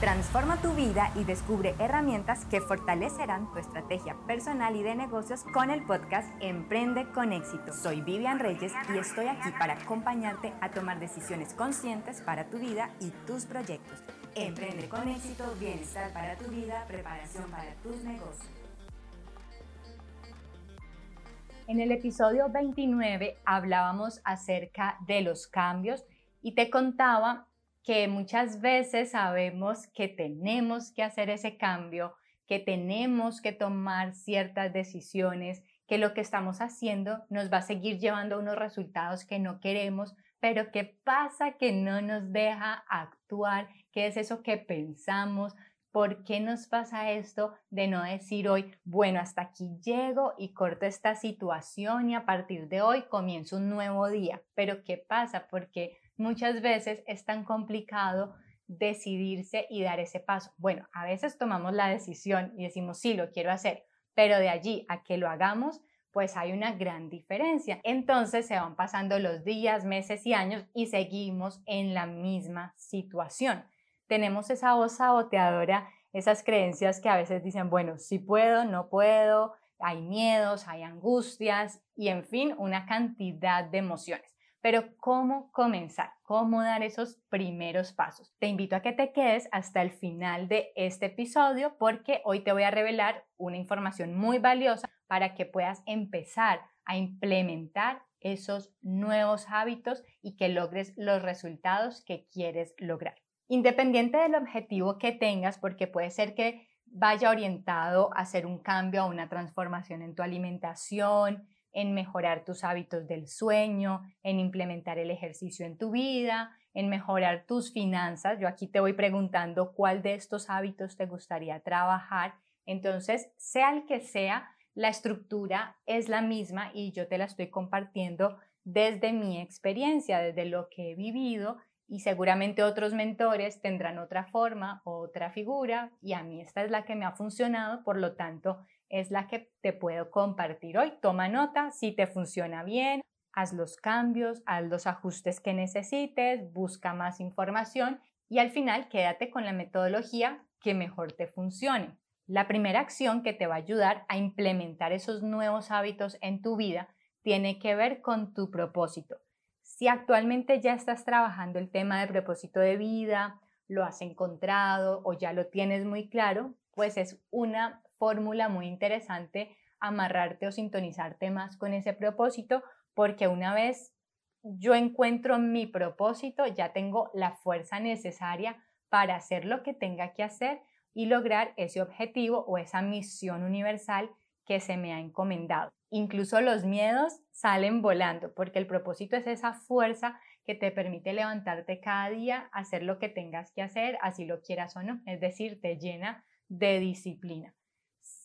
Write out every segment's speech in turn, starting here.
Transforma tu vida y descubre herramientas que fortalecerán tu estrategia personal y de negocios con el podcast Emprende con éxito. Soy Vivian Reyes y estoy aquí para acompañarte a tomar decisiones conscientes para tu vida y tus proyectos. Emprende con éxito, bienestar para tu vida, preparación para tus negocios. En el episodio 29 hablábamos acerca de los cambios y te contaba que muchas veces sabemos que tenemos que hacer ese cambio, que tenemos que tomar ciertas decisiones, que lo que estamos haciendo nos va a seguir llevando a unos resultados que no queremos, pero ¿qué pasa que no nos deja actuar? ¿Qué es eso que pensamos? ¿Por qué nos pasa esto de no decir hoy, bueno, hasta aquí llego y corto esta situación y a partir de hoy comienzo un nuevo día? Pero ¿qué pasa? Porque muchas veces es tan complicado decidirse y dar ese paso. Bueno, a veces tomamos la decisión y decimos, sí, lo quiero hacer, pero de allí a que lo hagamos, pues hay una gran diferencia. Entonces se van pasando los días, meses y años y seguimos en la misma situación. Tenemos esa voz saboteadora, esas creencias que a veces dicen, bueno, sí puedo, no puedo, hay miedos, hay angustias y en fin, una cantidad de emociones. Pero ¿cómo comenzar? ¿Cómo dar esos primeros pasos? Te invito a que te quedes hasta el final de este episodio porque hoy te voy a revelar una información muy valiosa para que puedas empezar a implementar esos nuevos hábitos y que logres los resultados que quieres lograr. Independiente del objetivo que tengas, porque puede ser que vaya orientado a hacer un cambio, a una transformación en tu alimentación, en mejorar tus hábitos del sueño, en implementar el ejercicio en tu vida, en mejorar tus finanzas. Yo aquí te voy preguntando cuál de estos hábitos te gustaría trabajar. Entonces, sea el que sea, la estructura es la misma y yo te la estoy compartiendo desde mi experiencia, desde lo que he vivido y seguramente otros mentores tendrán otra forma, otra figura y a mí esta es la que me ha funcionado, por lo tanto es la que te puedo compartir hoy. Toma nota si te funciona bien, haz los cambios, haz los ajustes que necesites, busca más información y al final quédate con la metodología que mejor te funcione. La primera acción que te va a ayudar a implementar esos nuevos hábitos en tu vida tiene que ver con tu propósito. Si actualmente ya estás trabajando el tema de propósito de vida, lo has encontrado o ya lo tienes muy claro, pues es una fórmula muy interesante amarrarte o sintonizarte más con ese propósito, porque una vez yo encuentro mi propósito, ya tengo la fuerza necesaria para hacer lo que tenga que hacer y lograr ese objetivo o esa misión universal que se me ha encomendado. Incluso los miedos salen volando, porque el propósito es esa fuerza que te permite levantarte cada día, hacer lo que tengas que hacer, así lo quieras o no, es decir, te llena de disciplina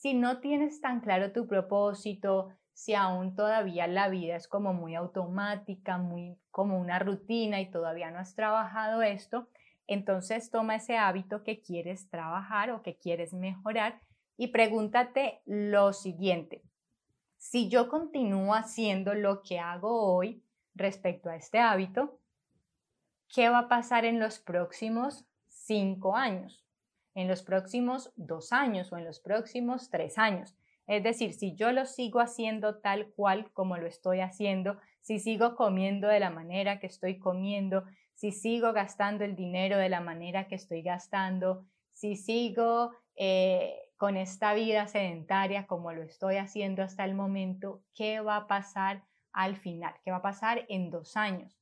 si no tienes tan claro tu propósito, si aún todavía la vida es como muy automática, muy como una rutina y todavía no has trabajado esto, entonces toma ese hábito que quieres trabajar o que quieres mejorar y pregúntate lo siguiente. Si yo continúo haciendo lo que hago hoy respecto a este hábito, ¿qué va a pasar en los próximos cinco años? En los próximos dos años o en los próximos tres años. Es decir, si yo lo sigo haciendo tal cual como lo estoy haciendo, si sigo comiendo de la manera que estoy comiendo, si sigo gastando el dinero de la manera que estoy gastando, si sigo eh, con esta vida sedentaria como lo estoy haciendo hasta el momento, ¿qué va a pasar al final? ¿Qué va a pasar en dos años?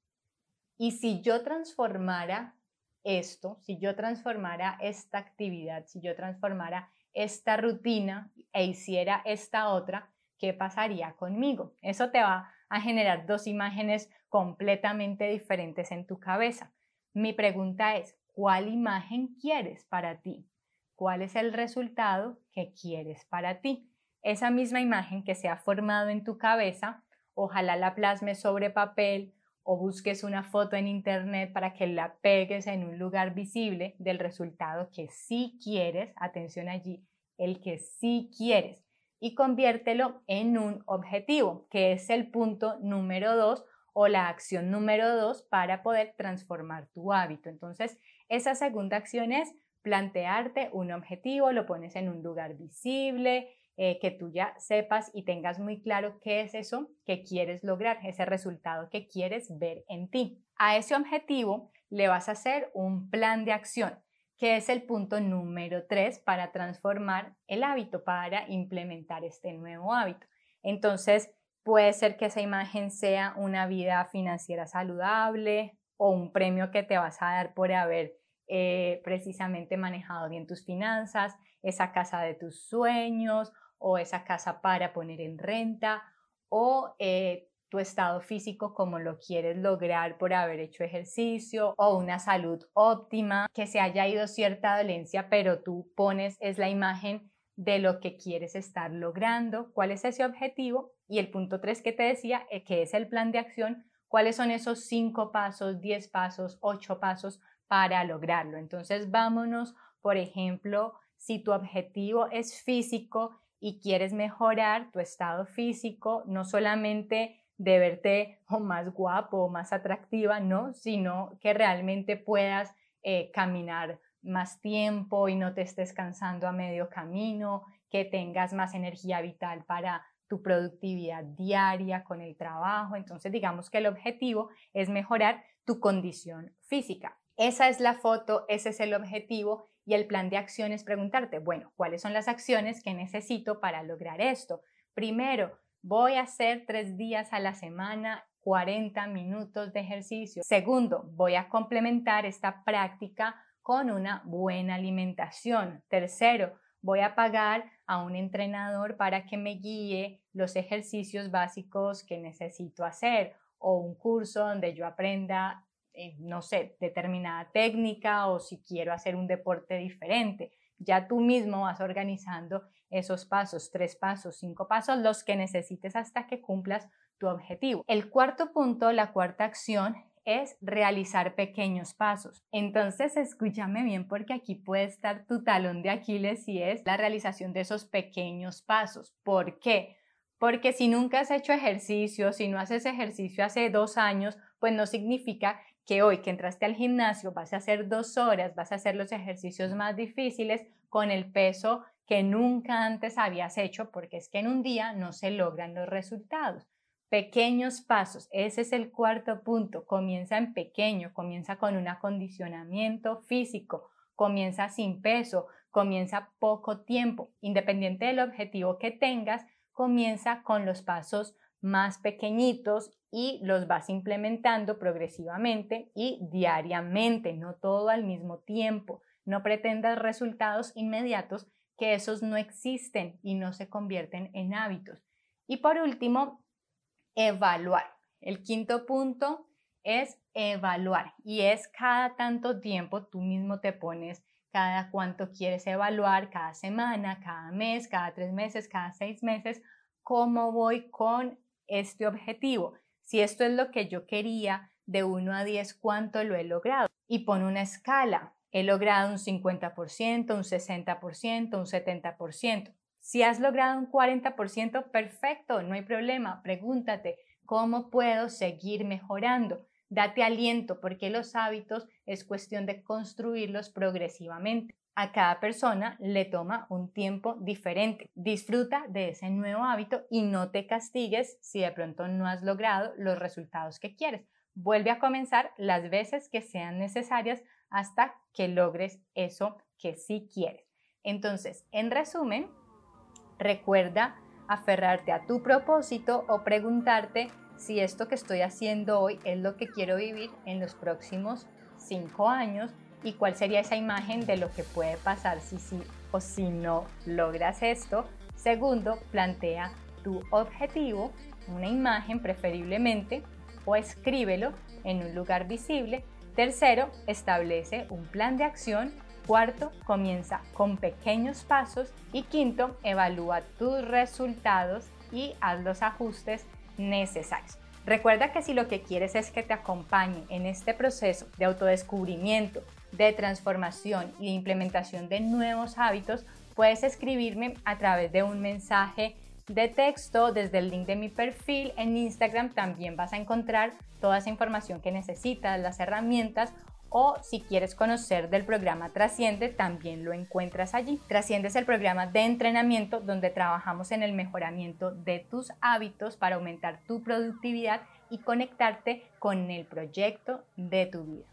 Y si yo transformara esto, si yo transformara esta actividad, si yo transformara esta rutina e hiciera esta otra, ¿qué pasaría conmigo? Eso te va a generar dos imágenes completamente diferentes en tu cabeza. Mi pregunta es, ¿cuál imagen quieres para ti? ¿Cuál es el resultado que quieres para ti? Esa misma imagen que se ha formado en tu cabeza, ojalá la plasmes sobre papel o busques una foto en internet para que la pegues en un lugar visible del resultado que sí quieres, atención allí, el que sí quieres, y conviértelo en un objetivo, que es el punto número dos o la acción número dos para poder transformar tu hábito. Entonces, esa segunda acción es plantearte un objetivo, lo pones en un lugar visible, eh, que tú ya sepas y tengas muy claro qué es eso que quieres lograr, ese resultado que quieres ver en ti. A ese objetivo le vas a hacer un plan de acción, que es el punto número tres para transformar el hábito, para implementar este nuevo hábito. Entonces, puede ser que esa imagen sea una vida financiera saludable o un premio que te vas a dar por haber eh, precisamente manejado bien tus finanzas, esa casa de tus sueños o esa casa para poner en renta o eh, tu estado físico como lo quieres lograr por haber hecho ejercicio o una salud óptima, que se haya ido cierta dolencia, pero tú pones es la imagen de lo que quieres estar logrando, cuál es ese objetivo y el punto 3 que te decía, eh, que es el plan de acción, cuáles son esos 5 pasos, 10 pasos, 8 pasos para lograrlo. Entonces vámonos, por ejemplo, si tu objetivo es físico y quieres mejorar tu estado físico, no solamente de verte más guapo o más atractiva, no, sino que realmente puedas eh, caminar más tiempo y no te estés cansando a medio camino, que tengas más energía vital para tu productividad diaria con el trabajo. Entonces, digamos que el objetivo es mejorar tu condición física. Esa es la foto, ese es el objetivo y el plan de acción es preguntarte, bueno, ¿cuáles son las acciones que necesito para lograr esto? Primero, voy a hacer tres días a la semana 40 minutos de ejercicio. Segundo, voy a complementar esta práctica con una buena alimentación. Tercero, voy a pagar a un entrenador para que me guíe los ejercicios básicos que necesito hacer o un curso donde yo aprenda, eh, no sé, determinada técnica o si quiero hacer un deporte diferente. Ya tú mismo vas organizando esos pasos, tres pasos, cinco pasos, los que necesites hasta que cumplas tu objetivo. El cuarto punto, la cuarta acción es realizar pequeños pasos. Entonces, escúchame bien porque aquí puede estar tu talón de Aquiles y es la realización de esos pequeños pasos. ¿Por qué? Porque si nunca has hecho ejercicio, si no haces ejercicio hace dos años, pues no significa que hoy que entraste al gimnasio vas a hacer dos horas, vas a hacer los ejercicios más difíciles con el peso que nunca antes habías hecho, porque es que en un día no se logran los resultados. Pequeños pasos, ese es el cuarto punto. Comienza en pequeño, comienza con un acondicionamiento físico, comienza sin peso, comienza poco tiempo. Independiente del objetivo que tengas, comienza con los pasos más pequeñitos y los vas implementando progresivamente y diariamente, no todo al mismo tiempo. No pretendas resultados inmediatos que esos no existen y no se convierten en hábitos. Y por último, evaluar. El quinto punto es evaluar y es cada tanto tiempo tú mismo te pones cada cuánto quieres evaluar, cada semana, cada mes, cada tres meses, cada seis meses, cómo voy con este objetivo. Si esto es lo que yo quería, de 1 a 10, ¿cuánto lo he logrado? Y pon una escala. He logrado un 50%, un 60%, un 70%. Si has logrado un 40%, perfecto, no hay problema. Pregúntate, ¿cómo puedo seguir mejorando? Date aliento porque los hábitos es cuestión de construirlos progresivamente. A cada persona le toma un tiempo diferente. Disfruta de ese nuevo hábito y no te castigues si de pronto no has logrado los resultados que quieres. Vuelve a comenzar las veces que sean necesarias hasta que logres eso que sí quieres. Entonces, en resumen, Recuerda aferrarte a tu propósito o preguntarte si esto que estoy haciendo hoy es lo que quiero vivir en los próximos cinco años y cuál sería esa imagen de lo que puede pasar si sí o si no logras esto. Segundo, plantea tu objetivo, una imagen preferiblemente, o escríbelo en un lugar visible. Tercero, establece un plan de acción Cuarto, comienza con pequeños pasos. Y quinto, evalúa tus resultados y haz los ajustes necesarios. Recuerda que si lo que quieres es que te acompañe en este proceso de autodescubrimiento, de transformación y de implementación de nuevos hábitos, puedes escribirme a través de un mensaje de texto desde el link de mi perfil en Instagram. También vas a encontrar toda esa información que necesitas, las herramientas o si quieres conocer del programa Trasciende, también lo encuentras allí. Trasciende es el programa de entrenamiento donde trabajamos en el mejoramiento de tus hábitos para aumentar tu productividad y conectarte con el proyecto de tu vida.